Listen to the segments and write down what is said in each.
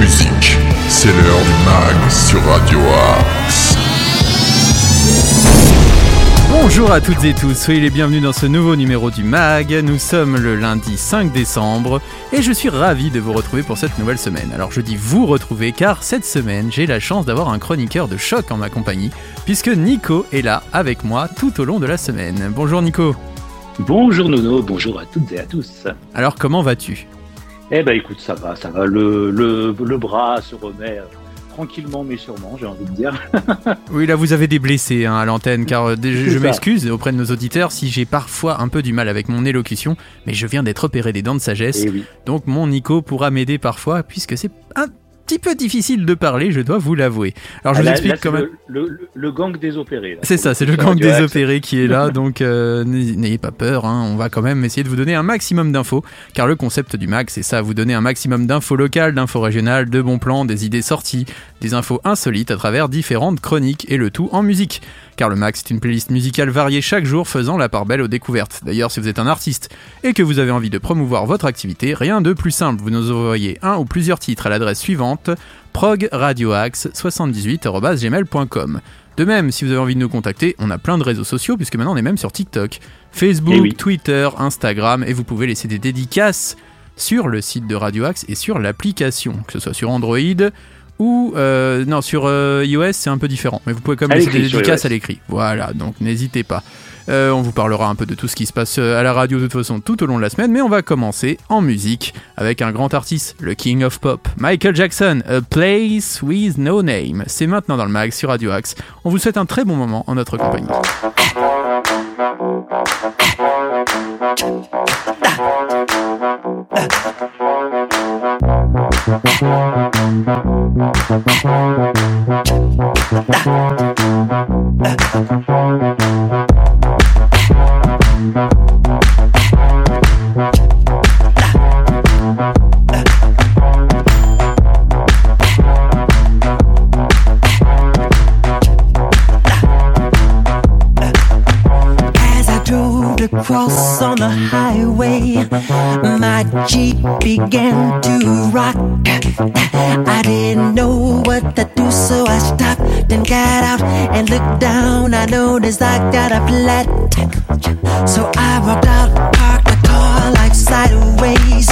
musique. C'est l'heure du mag sur Radio Axe. Bonjour à toutes et tous, soyez les bienvenus dans ce nouveau numéro du MAG. Nous sommes le lundi 5 décembre et je suis ravi de vous retrouver pour cette nouvelle semaine. Alors je dis vous retrouver car cette semaine j'ai la chance d'avoir un chroniqueur de choc en ma compagnie puisque Nico est là avec moi tout au long de la semaine. Bonjour Nico. Bonjour Nono, bonjour à toutes et à tous. Alors comment vas-tu? Eh ben écoute, ça va, ça va, le, le, le bras se remet euh, tranquillement mais sûrement, j'ai envie de dire. Oui, là vous avez des blessés hein, à l'antenne, car euh, je, m'excuse auprès de nos auditeurs si j'ai parfois un peu du mal avec mon élocution, mais je viens d'être opéré des dents de sagesse, oui. donc mon Nico pourra m'aider parfois, puisque c'est un petit peu difficile de parler, je dois vous l'avouer. Alors je Ah, vous là- explique là, quand même. Le, le- le gang des opérés. C'est ça, c'est le gang des opérés qui est là, donc euh, n'ayez pas peur, hein, on va quand même essayer de vous donner un maximum d'infos, car le concept du MAG, c'est ça, vous donner un maximum d'infos locales, d'infos régionales, de bons plans, des idées sorties, des infos insolites à travers différentes chroniques, et le tout en musique. Car le MAG, c'est une playlist musicale variée chaque jour faisant la part belle aux découvertes. D'ailleurs, si vous êtes un artiste et que vous avez envie de promouvoir votre activité, rien de plus simple, vous nous envoyez un ou plusieurs titres à l'adresse suivante, progradioaxe78.gmail.com. De même, si vous avez envie de nous contacter, on a plein de réseaux sociaux, puisque maintenant on est même sur TikTok, Facebook, Eh oui. Twitter, Instagram, et vous pouvez laisser des dédicaces sur le site de Radio Axe et sur l'application, que ce soit sur Android ou euh, non sur euh, iOS c'est un peu différent, mais vous pouvez quand même laisser des dédicaces à l'écrit. Voilà, donc n'hésitez pas. Euh, on vous parlera un peu de tout ce qui se passe à la radio de toute façon tout au long de la semaine, mais on va commencer en musique avec un grand artiste, le King of Pop, Michael Jackson, A Place with No Name. C'est maintenant dans le mag sur Radio Axe. On vous souhaite un très bon moment en notre compagnie. As I drove across on the highway, my Jeep began to rock. I didn't know what to do, so I stopped and got out and looked down. I noticed I got a flat. So I walked out, parked the car like sideways,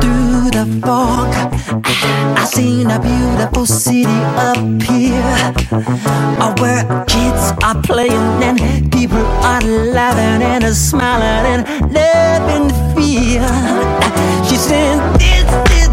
through the fog, I seen a beautiful city up here, where kids are playing and people are laughing and smiling and loving the feel. She said, "This is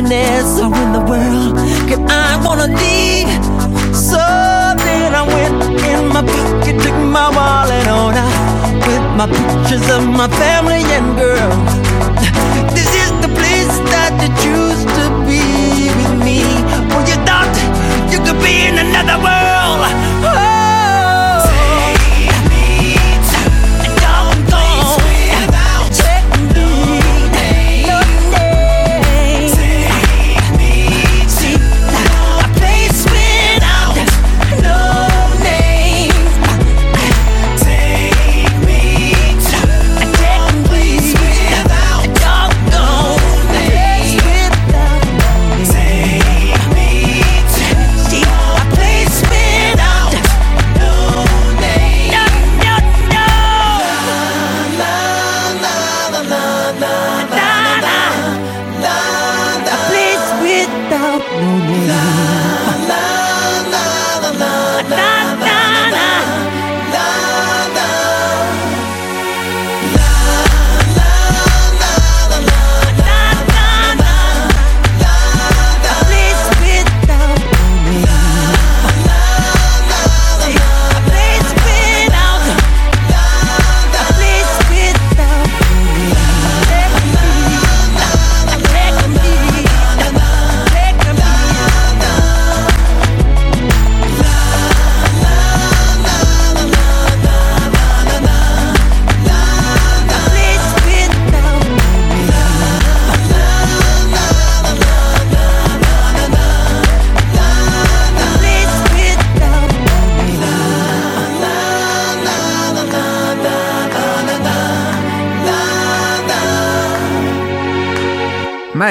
happiness are in the world. Cause I wanna leave. So then I went in my pocket, took my wallet on out with my pictures of my family and girls. This is the place that you choose to be with me. When you thought you could be in another world.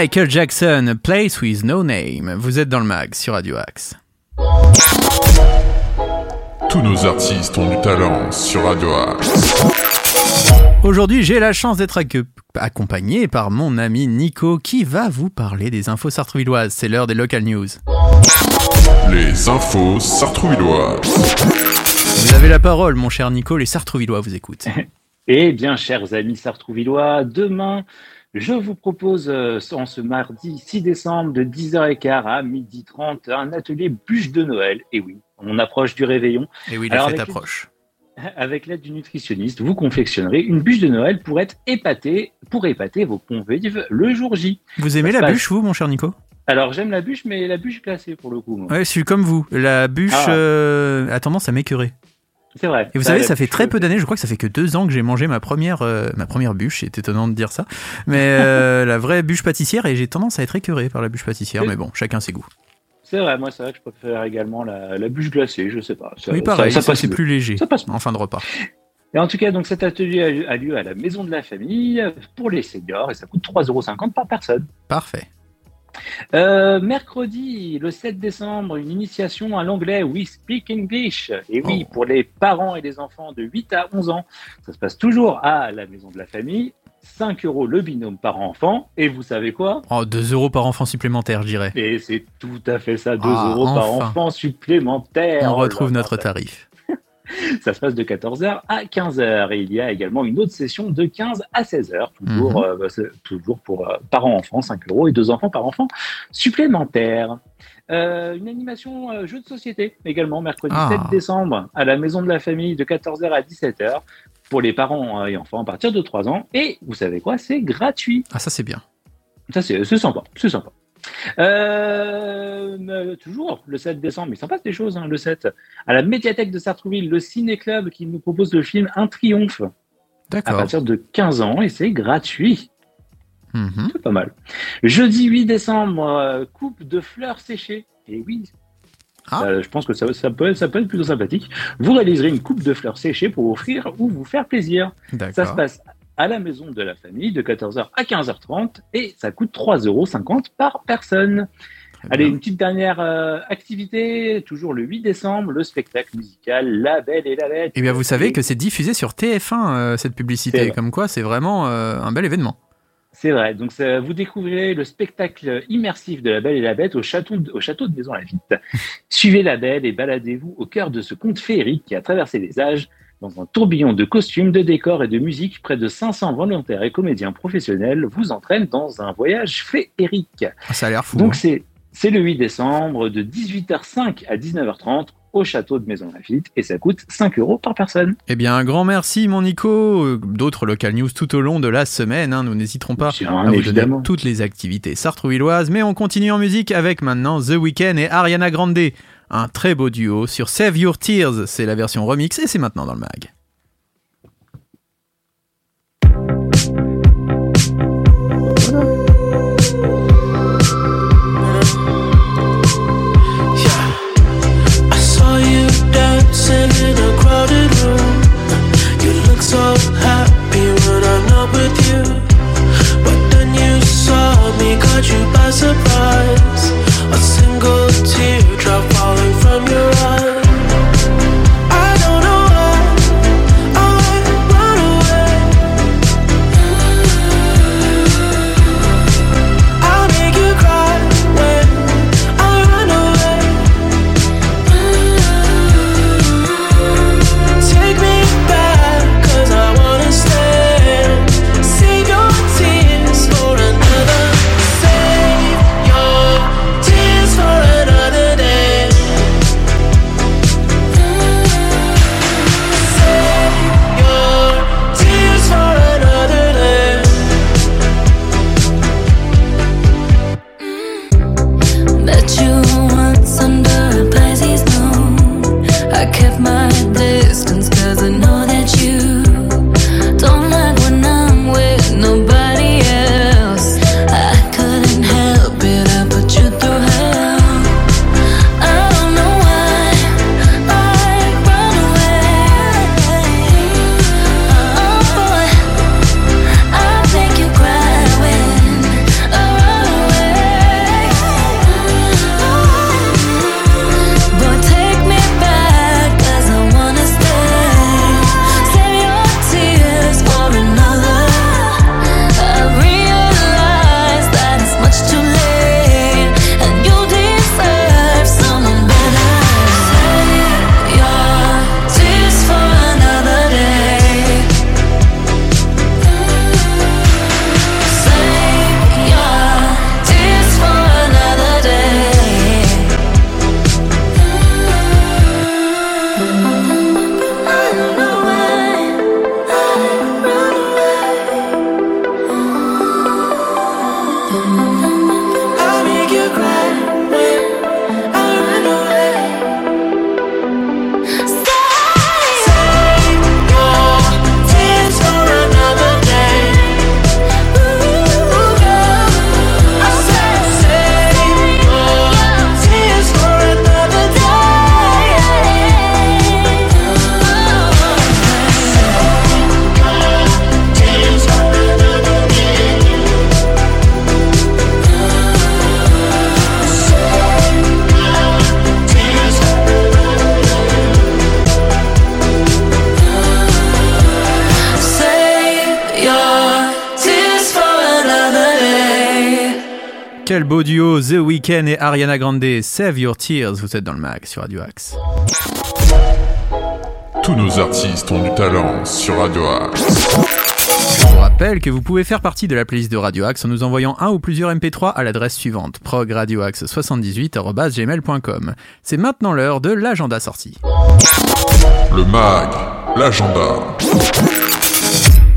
Michael Jackson, Place with No Name. Vous êtes dans le mag sur Radio Axe. Tous nos artistes ont du talent sur Radio Axe. Aujourd'hui, j'ai la chance d'être acc- accompagné par mon ami Nico qui va vous parler des infos sartrouvilloises. C'est l'heure des local news. Les infos sartrouvilloises. Vous avez la parole, mon cher Nico. Les sartrouvillois vous écoutent. Eh bien, chers amis sartrouvillois, demain, je vous propose, euh, en ce mardi 6 décembre, de 10h15 à 12h30, un atelier bûche de Noël. Et oui, on approche du réveillon. Et oui, la fête approche. Avec l'aide du nutritionniste, vous confectionnerez une bûche de Noël pour être épaté, pour épater vos convives le jour J. Vous aimez la bûche, vous, mon cher Nico? Alors, j'aime la bûche, mais la bûche glacée pour le coup. moi. Ouais, je suis comme vous. La bûche Ah. euh, a tendance à m'écœurer. C'est vrai. Et vous Ça, savez, la ça fait très peu d'années, je crois que ça fait que deux ans que j'ai mangé ma première, euh, ma première bûche. C'est étonnant de dire ça. Mais euh, la vraie bûche pâtissière, et j'ai tendance à être écœuré par la bûche pâtissière. Mais bon, chacun ses goûts. C'est vrai, moi, c'est vrai que je préfère également la, la bûche glacée, je sais pas. Ça- oui, pareil, ça, ça, passe plus léger Ça passe en fin de repas. Et en tout cas, donc cet atelier a lieu- a lieu à la Maison de la Famille pour les seniors et ça coûte 3,50€ par personne. Parfait. Euh, mercredi, le 7 décembre, une initiation à l'anglais We Speak English. Et oui, Oh. pour les parents et les enfants de 8 à 11 ans, ça se passe toujours à la Maison de la Famille. 5 euros le binôme par enfant. Et vous savez quoi? Oh, 2 euros par enfant supplémentaire, je dirais. Et c'est tout à fait ça, 2 Ah, euros par enfant supplémentaire. On retrouve notre tarif. Ça se passe de 14h à 15h. Et il y a également une autre session de 15 à 16h, toujours, Mhm. euh, bah, toujours pour euh, parents-enfants, 5 euros, et deux enfants par enfant supplémentaires. Euh, une animation euh, jeu de société également, mercredi Ah. 7 décembre, à la Maison de la Famille, de 14h à 17h, pour les parents et enfants à partir de 3 ans. Et vous savez quoi? C'est gratuit. Ah, ça c'est bien. Ça, c'est c'est sympa. C'est sympa. Euh, toujours le 7 décembre, il s'en passe des choses hein, le 7. À la médiathèque de Sartrouville, le Ciné Club qui nous propose le film Un Triomphe à D'accord. partir de 15 ans et c'est gratuit. Mhm. C'est pas mal. Jeudi 8 décembre, euh, coupe de fleurs séchées. Et oui. Ah. Euh, je pense que ça, ça, peut, ça peut être plutôt sympathique. Vous réaliserez une coupe de fleurs séchées pour offrir ou vous faire plaisir. Ça se passe à la maison de la famille de 14h à 15h30 et ça coûte 3,50 euros par personne. Allez, une petite dernière euh, activité, toujours le 8 décembre, le spectacle musical La Belle et la Bête. Eh bien, vous savez que c'est diffusé sur TF1, euh, cette publicité. Comme quoi, c'est vraiment euh, un bel événement. C'est vrai, donc ça- vous découvrirez le spectacle immersif de La Belle et la Bête au château de, au château de Maison-la-Vitte. Suivez La Belle et baladez-vous au cœur de ce conte féerique qui a traversé les âges. Dans un tourbillon de costumes, de décors et de musique, près de 500 volontaires et comédiens professionnels vous entraînent dans un voyage féerique. Ah, Ça a l'air fou. Donc hein. c'est le 8 décembre de 18h05 à 19h30 au château de Maison Lafitte et ça coûte 5 euros par personne. Eh bien, un grand merci, mon Nico. D'autres local news tout au long de la semaine. hein. Nous n'hésiterons pas Bien à vous donner toutes les activités sartrouvilloises. Mais on continue en musique avec maintenant The Weeknd et Ariana Grande. Un très beau duo sur Save Your Tears. C'est la version remix et c'est maintenant dans le mag. Weeknd et Ariana Grande. Save Your Tears. Vous êtes dans le mag sur Radio Axe. Tous nos artistes ont du talent sur Radio Axe. Je vous rappelle que vous pouvez faire partie de la playlist de Radio Axe en nous envoyant un ou plusieurs MP3 à l'adresse suivante progradioaxe78@gmail.com. C'est maintenant l'heure de l'agenda sorti. Le MAG, l'agenda.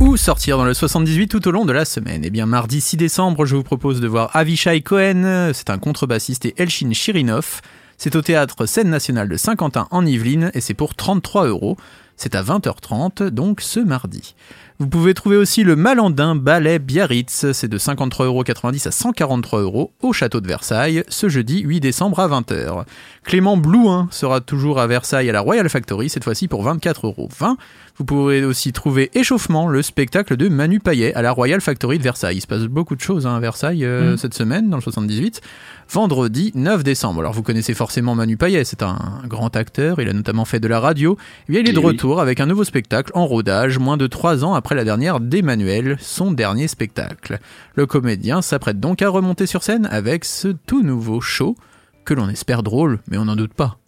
Où sortir dans le 78 tout au long de la semaine Eh bien, mardi 6 décembre, je vous propose de voir Avishai Cohen, c'est un contrebassiste, et Elchin Chirinov. C'est au théâtre Scène Nationale de Saint-Quentin en Yvelines et c'est pour 33 euros. C'est à 20h30, donc ce mardi. Vous pouvez trouver aussi le Malandin Ballet Biarritz, c'est de 53,90€ à 143 euros au château de Versailles, ce jeudi 8 décembre à 20h. Clément Blouin sera toujours à Versailles à la Royal Factory, cette fois-ci pour 24,20€. Vous pourrez aussi trouver Échauffement, le spectacle de Manu Payet à la Royal Factory de Versailles. Il se passe beaucoup de choses hein, à Versailles euh, cette semaine, dans le 78. Vendredi 9 décembre. Alors vous connaissez forcément Manu Payet, c'est un grand acteur, il a notamment fait de la radio. Eh bien, il est de Eh oui. retour avec un nouveau spectacle en rodage, moins de 3 ans après la dernière d'Emmanuel, son dernier spectacle. Le comédien s'apprête donc à remonter sur scène avec ce tout nouveau show, que l'on espère drôle, mais on n'en doute pas.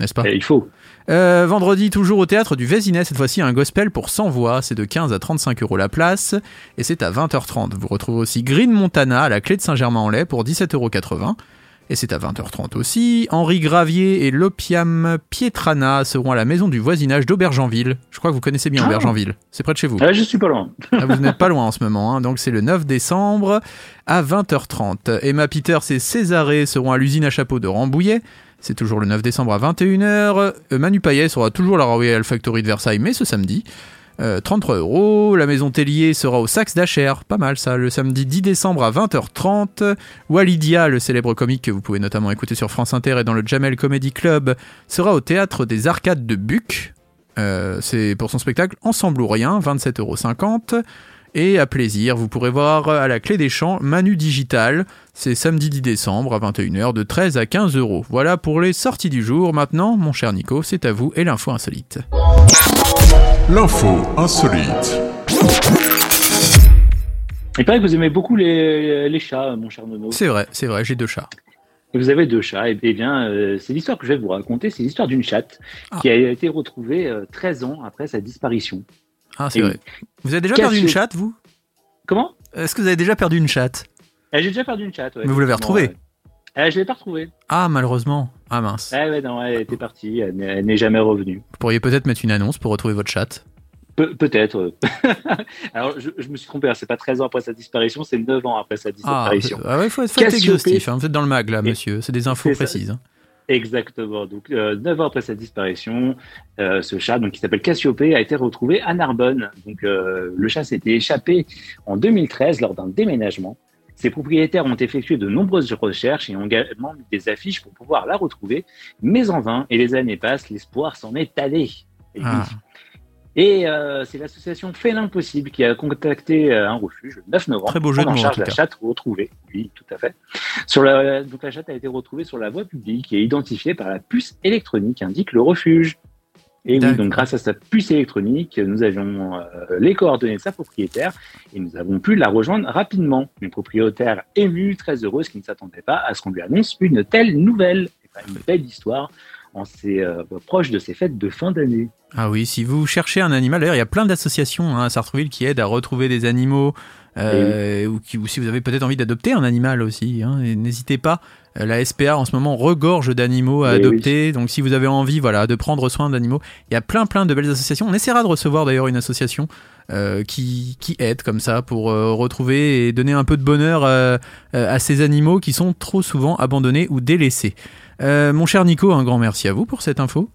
n'est-ce pas Et il faut. Euh, vendredi, toujours au théâtre du Vésinet, cette fois-ci un gospel pour 100 voix, c'est de 15 à 35 euros la place, et c'est à 20h30. Vous retrouvez aussi Green Montana à la clé de Saint-Germain-en-Laye pour 17,80 euros. Et c'est à 20h30 aussi. Henri Gravier et l'Opiam Pietrana seront à la maison du voisinage d'Aubergenville. Je crois que vous connaissez bien Ah. Aubergenville. C'est près de chez vous. Ah, je suis pas loin. Ah, vous n'êtes pas loin en ce moment, hein. donc c'est le 9 décembre à 20h30. Emma Peters et Césaré seront à l'usine à chapeau de Rambouillet. C'est toujours le 9 décembre à 21h. Euh, Manu Payet sera toujours à la Royal Factory de Versailles, mais ce samedi. Euh, 33 euros. La maison Tellier sera au Saxe d'Acher. Pas mal ça. Le samedi 10 décembre à 20h30. Walidia, le célèbre comique que vous pouvez notamment écouter sur France Inter et dans le Jamel Comedy Club, sera au théâtre des Arcades de Buc. Euh, c'est pour son spectacle Ensemble ou rien, 27,50 euros. Et à plaisir, vous pourrez voir à la clé des champs Manu Digital. C'est samedi 10 décembre à 21h de 13 à 15 euros. Voilà pour les sorties du jour. Maintenant, mon cher Nico, c'est à vous et l'info insolite. L'info insolite. Il paraît que vous aimez beaucoup les, les chats, mon cher Nono. C'est vrai, c'est vrai, j'ai deux chats. Et vous avez deux chats. Et, eh bien, euh, c'est l'histoire que je vais vous raconter. C'est l'histoire d'une chatte Ah. qui a été retrouvée euh, 13 ans après sa disparition. Ah, c'est vrai. Vous avez déjà perdu une chatte, vous? Comment? Est-ce que vous avez déjà perdu une chatte? Ah, J'ai déjà perdu une chatte. ouais, Mais vous l'avez retrouvée? Ouais. Ah, je l'ai pas retrouvée. Ah, malheureusement. Ah mince. Ah ouais, non, elle était partie. Elle n'est- jamais revenue. Vous pourriez peut-être mettre une annonce pour retrouver votre chatte? Pe- Peut-être. Alors, je, je me suis trompé. hein, C'est pas 13 ans après sa disparition, c'est 9 ans après sa Ah, disparition. ah ouais, faut être, faut être exhaustif. hein. Vous êtes dans le mag, là, monsieur. C'est des infos c'est ça. Exactement. Donc, euh, 9 ans après sa disparition, euh, ce chat, donc qui s'appelle Cassiopée, a été retrouvé à Narbonne. Donc, euh, le chat s'était échappé en 2013 lors d'un déménagement. Ses propriétaires ont effectué de nombreuses recherches et ont également mis des affiches pour pouvoir la retrouver, mais en vain. Et les années passent, l'espoir s'en est allé. Oui. Et, euh, c'est l'association Fait l'impossible qui a contacté euh, un refuge le 9 novembre Très beau jeu de en charge tout la chatte retrouvée. Oui, tout à fait. Sur la, donc la chatte a été retrouvée sur la voie publique et identifiée par la puce électronique, indique le refuge. Et oui, donc grâce à sa puce électronique, nous avions euh, les coordonnées de sa propriétaire et nous avons pu la rejoindre rapidement. Une propriétaire émue, très heureuse, qui ne s'attendait pas à ce qu'on lui annonce une telle nouvelle. Une belle histoire en ces, euh, proche de ces fêtes de fin d'année. Ah oui, si vous cherchez un animal, d'ailleurs, il y a plein d'associations hein, à Sartreville qui aident à retrouver des animaux, euh, ou, qui, ou si vous avez peut-être envie d'adopter un animal aussi, hein, n'hésitez pas. Euh, La SPA en ce moment regorge d'animaux à oui. adopter, donc si vous avez envie, voilà, de prendre soin d'animaux, il y a plein plein de belles associations. On essaiera de recevoir d'ailleurs une association euh, qui, qui aide comme ça pour euh, retrouver et donner un peu de bonheur à ces animaux qui sont trop souvent abandonnés ou délaissés. Euh, mon cher Nico, un grand merci à vous pour cette info.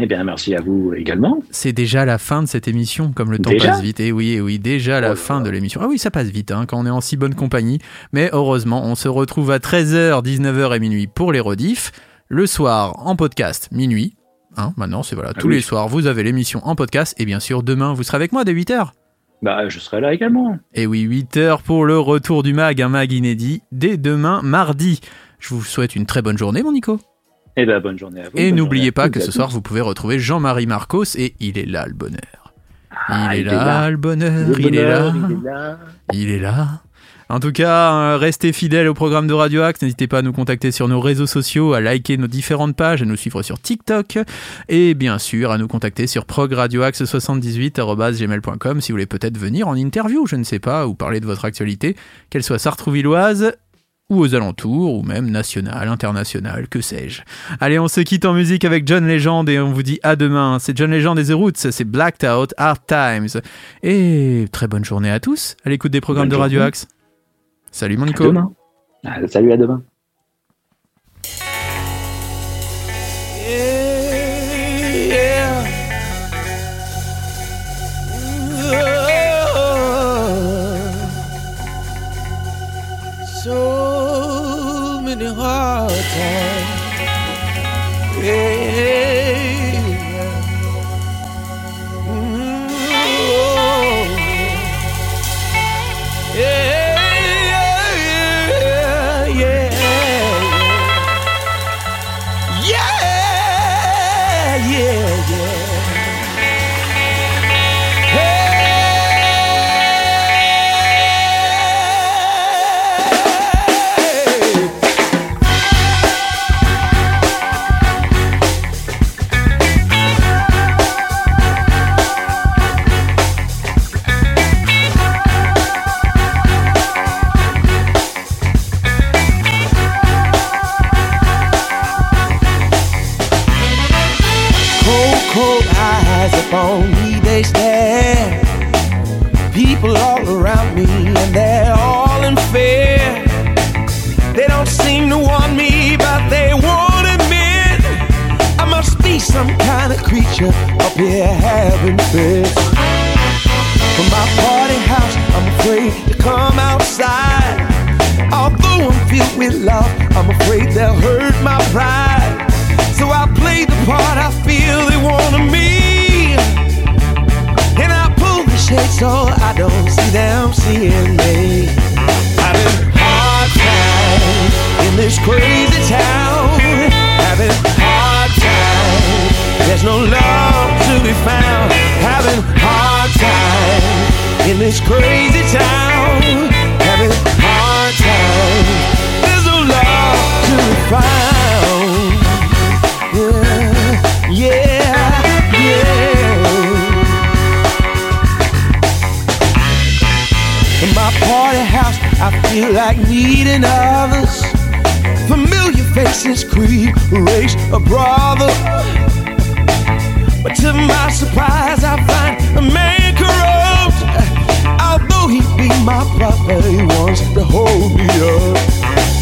Eh bien, merci à vous également. C'est déjà la fin de cette émission, comme le temps Déjà passe vite. Et oui, oui, déjà la Oh fin de l'émission. Ah oui, ça passe vite hein, quand on est en si bonne compagnie. Mais heureusement, on se retrouve à 13h, 19h et minuit pour les rediffs. Le soir, en podcast, minuit. Hein, maintenant, c'est voilà, Ah tous oui. les soirs, vous avez l'émission en podcast. Et bien sûr, demain, vous serez avec moi dès 8h. Bah, je serai là également. Et oui, 8h pour le retour du mag, un mag inédit, dès demain, mardi. Je vous souhaite une très bonne journée, mon Nico. Eh ben, bonne journée à vous. Et n'oubliez pas que et ce soir, vous pouvez retrouver Jean-Marie Marcos et il est là, le bonheur. Ah, il, est là, le bonheur, Le il est là. il est là. Il est là. En tout cas, euh, restez fidèles au programme de Radio Axe. N'hésitez pas à nous contacter sur nos réseaux sociaux, à liker nos différentes pages, à nous suivre sur TikTok et bien sûr à nous contacter sur progradioaxe78.gmail.com si vous voulez peut-être venir en interview, je ne sais pas, ou parler de votre actualité, qu'elle soit sartrouvilloise ou aux alentours, ou même nationale, internationale, que sais-je. Allez, on se quitte en musique avec John Legend et on vous dit à demain. C'est John Legend et The Roots, c'est Blacked Out, Hard Times. Et très bonne journée à tous à l'écoute des programmes Bonne de Radio. Axe. Salut mon À Nico. demain. Ah, salut, à demain. Hard crazy town. Having hard time. There's no love to be found. Yeah, yeah, yeah. In my party house, I feel like needing others. Familiar faces creep, race a brother. But to my surprise, I he wants to hold me up.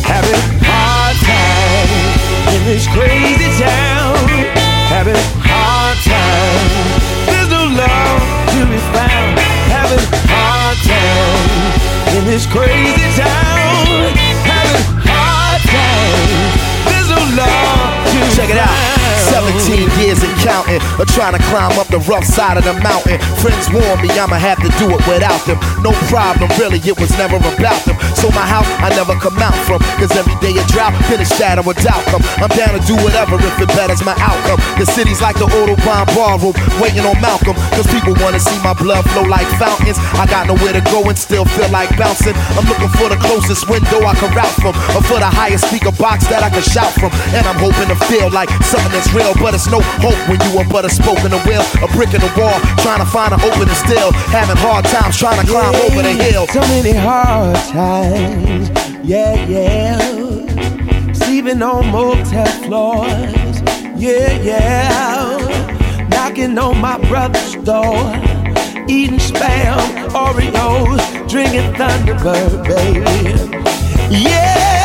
Having hard time in this crazy town. Having hard time. There's no love to be found. Having hard time in this crazy counting, or trying to climb up the rough side of the mountain. Friends warn me I'ma have to do it without them. No problem, really, it was never about them. So my house, I never come out from. Cause every day a drought, finish that or without come. I'm down to do whatever if it betters my outcome. The city's like the Autobahn ballroom, waiting on Malcolm. Cause people wanna see my blood flow like fountains. I got nowhere to go and still feel like bouncing. I'm looking for the closest window I can route from, or for the highest speaker box that I can shout from. And I'm hoping to feel like something that's real, but it's no hope when you are but a spoke in the wheel, a brick in the wall, trying to find an opening still, having hard times trying to climb over the hill. So many hard times, yeah, yeah. Sleeping on motel floors, yeah, yeah. Knocking on my brother's door, eating spam, Oreos, drinking Thunderbird, baby. Yeah,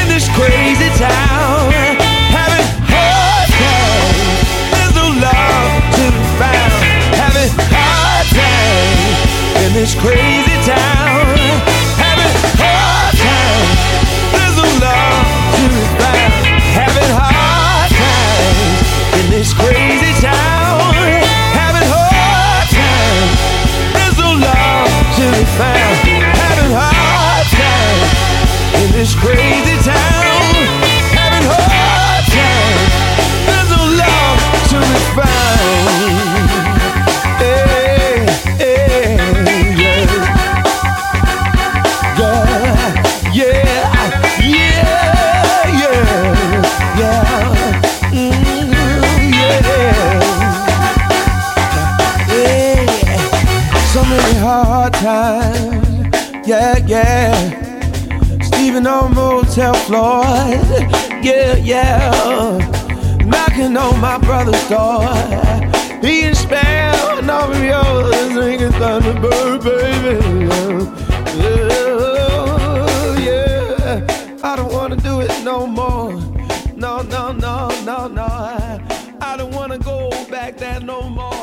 in this crazy is crazy. hard time. Yeah, yeah. Sleeping on motel floors. Yeah, yeah. Knocking on my brother's door. Being spelled of yours. Ringing Thunderbird, baby. Yeah, yeah. I don't wanna do it no more. No, no, no, no, no. I don't wanna go back there no more.